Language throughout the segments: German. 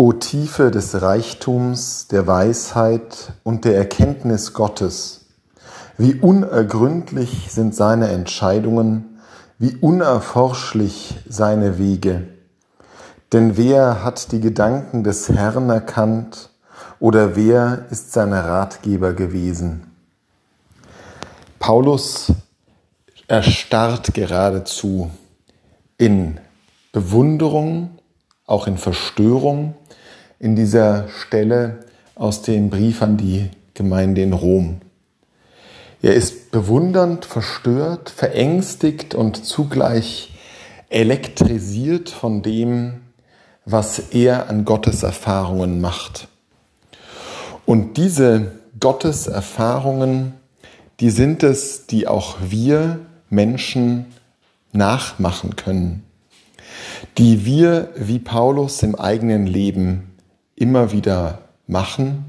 O Tiefe des Reichtums, der Weisheit und der Erkenntnis Gottes, wie unergründlich sind seine Entscheidungen, wie unerforschlich seine Wege. Denn wer hat die Gedanken des Herrn erkannt oder wer ist sein Ratgeber gewesen? Paulus erstarrt geradezu in Bewunderung, auch in Verstörung in dieser Stelle aus dem Brief an die Gemeinde in Rom. Er ist bewundernd, verstört, verängstigt und zugleich elektrisiert von dem, was er an Gottes Erfahrungen macht. Und diese Gotteserfahrungen, die sind es, die auch wir Menschen nachmachen können, die wir wie Paulus im eigenen Leben immer wieder machen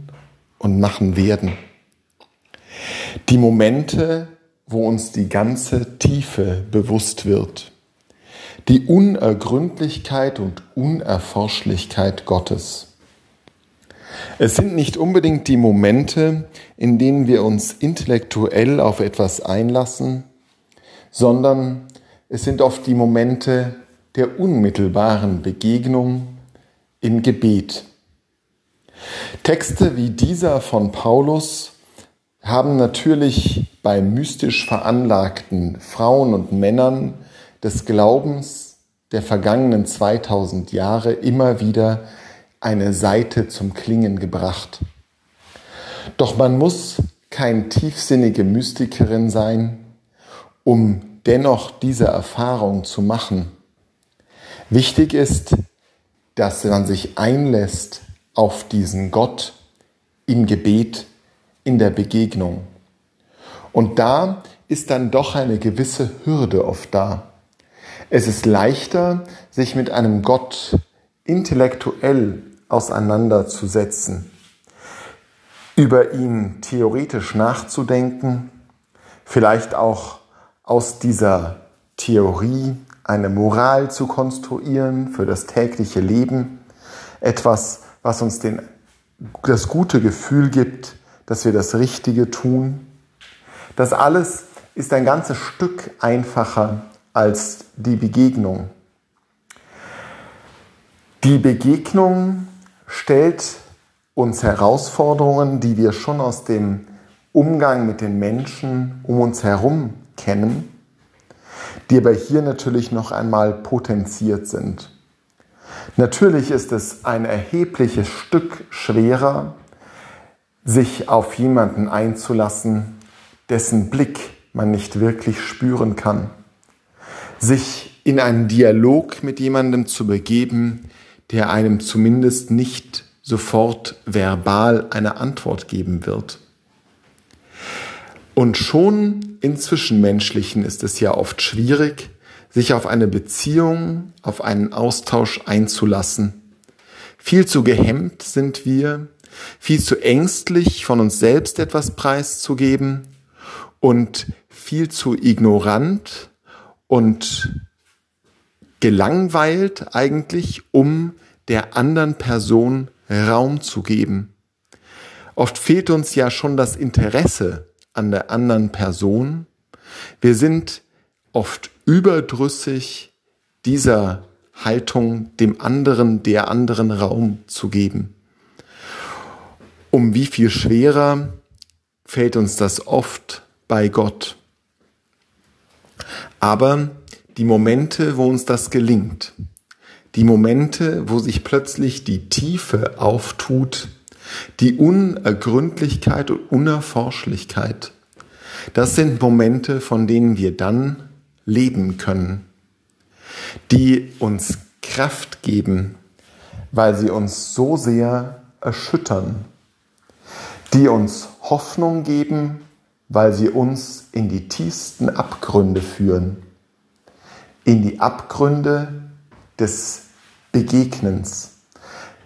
und machen werden. Die Momente, wo uns die ganze Tiefe bewusst wird. Die Unergründlichkeit und Unerforschlichkeit Gottes. Es sind nicht unbedingt die Momente, in denen wir uns intellektuell auf etwas einlassen, sondern es sind oft die Momente der unmittelbaren Begegnung im Gebet. Texte wie dieser von Paulus haben natürlich bei mystisch veranlagten Frauen und Männern des Glaubens der vergangenen 2000 Jahre immer wieder eine Seite zum Klingen gebracht. Doch man muss kein tiefsinnige Mystikerin sein, um dennoch diese Erfahrung zu machen. Wichtig ist, dass man sich einlässt auf diesen Gott im Gebet, in der Begegnung. Und da ist dann doch eine gewisse Hürde oft da. Es ist leichter, sich mit einem Gott intellektuell auseinanderzusetzen, über ihn theoretisch nachzudenken, vielleicht auch aus dieser Theorie eine Moral zu konstruieren für das tägliche Leben, etwas, was uns den, das gute Gefühl gibt, dass wir das Richtige tun. Das alles ist ein ganzes Stück einfacher als die Begegnung. Die Begegnung stellt uns Herausforderungen, die wir schon aus dem Umgang mit den Menschen um uns herum kennen, die aber hier natürlich noch einmal potenziert sind. Natürlich ist es ein erhebliches Stück schwerer, sich auf jemanden einzulassen, dessen Blick man nicht wirklich spüren kann. Sich in einen Dialog mit jemandem zu begeben, der einem zumindest nicht sofort verbal eine Antwort geben wird. Und schon in Zwischenmenschlichen ist es ja oft schwierig, sich auf eine Beziehung, auf einen Austausch einzulassen. Viel zu gehemmt sind wir, viel zu ängstlich von uns selbst etwas preiszugeben und viel zu ignorant und gelangweilt eigentlich, um der anderen Person Raum zu geben. Oft fehlt uns ja schon das Interesse an der anderen Person. Wir sind oft überdrüssig dieser Haltung dem anderen, der anderen Raum zu geben. Um wie viel schwerer fällt uns das oft bei Gott. Aber die Momente, wo uns das gelingt, die Momente, wo sich plötzlich die Tiefe auftut, die Unergründlichkeit und Unerforschlichkeit, das sind Momente, von denen wir dann leben können, die uns Kraft geben, weil sie uns so sehr erschüttern, die uns Hoffnung geben, weil sie uns in die tiefsten Abgründe führen, in die Abgründe des Begegnens,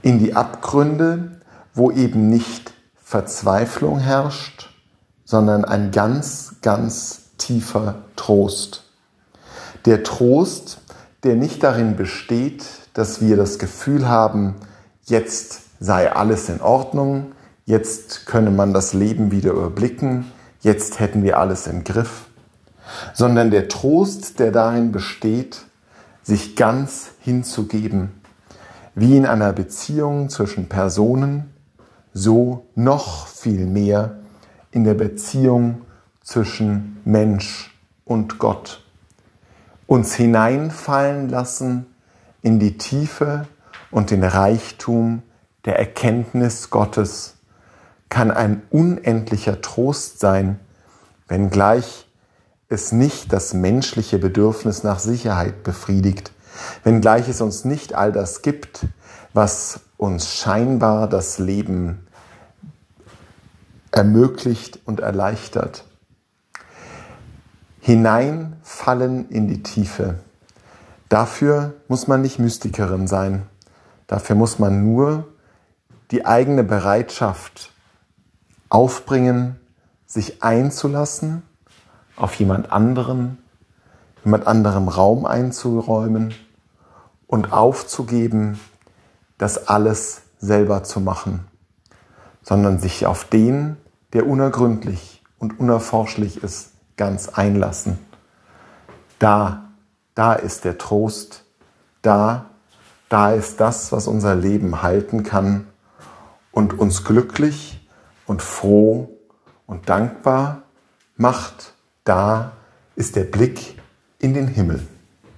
in die Abgründe, wo eben nicht Verzweiflung herrscht, sondern ein ganz, ganz tiefer Trost. Der Trost, der nicht darin besteht, dass wir das Gefühl haben, jetzt sei alles in Ordnung, jetzt könne man das Leben wieder überblicken, jetzt hätten wir alles im Griff, sondern der Trost, der darin besteht, sich ganz hinzugeben, wie in einer Beziehung zwischen Personen, so noch viel mehr in der Beziehung zwischen Mensch und Gott. Uns hineinfallen lassen in die Tiefe und den Reichtum der Erkenntnis Gottes kann ein unendlicher Trost sein, wenngleich es nicht das menschliche Bedürfnis nach Sicherheit befriedigt, wenngleich es uns nicht all das gibt, was uns scheinbar das Leben ermöglicht und erleichtert. Hineinfallen in die Tiefe. Dafür muss man nicht Mystikerin sein. Dafür muss man nur die eigene Bereitschaft aufbringen, sich einzulassen auf jemand anderen, jemand anderem Raum einzuräumen und aufzugeben, das alles selber zu machen, sondern sich auf den, der unergründlich und unerforschlich ist, ganz einlassen. Da, da ist der Trost, da, da ist das, was unser Leben halten kann und uns glücklich und froh und dankbar macht. Da ist der Blick in den Himmel.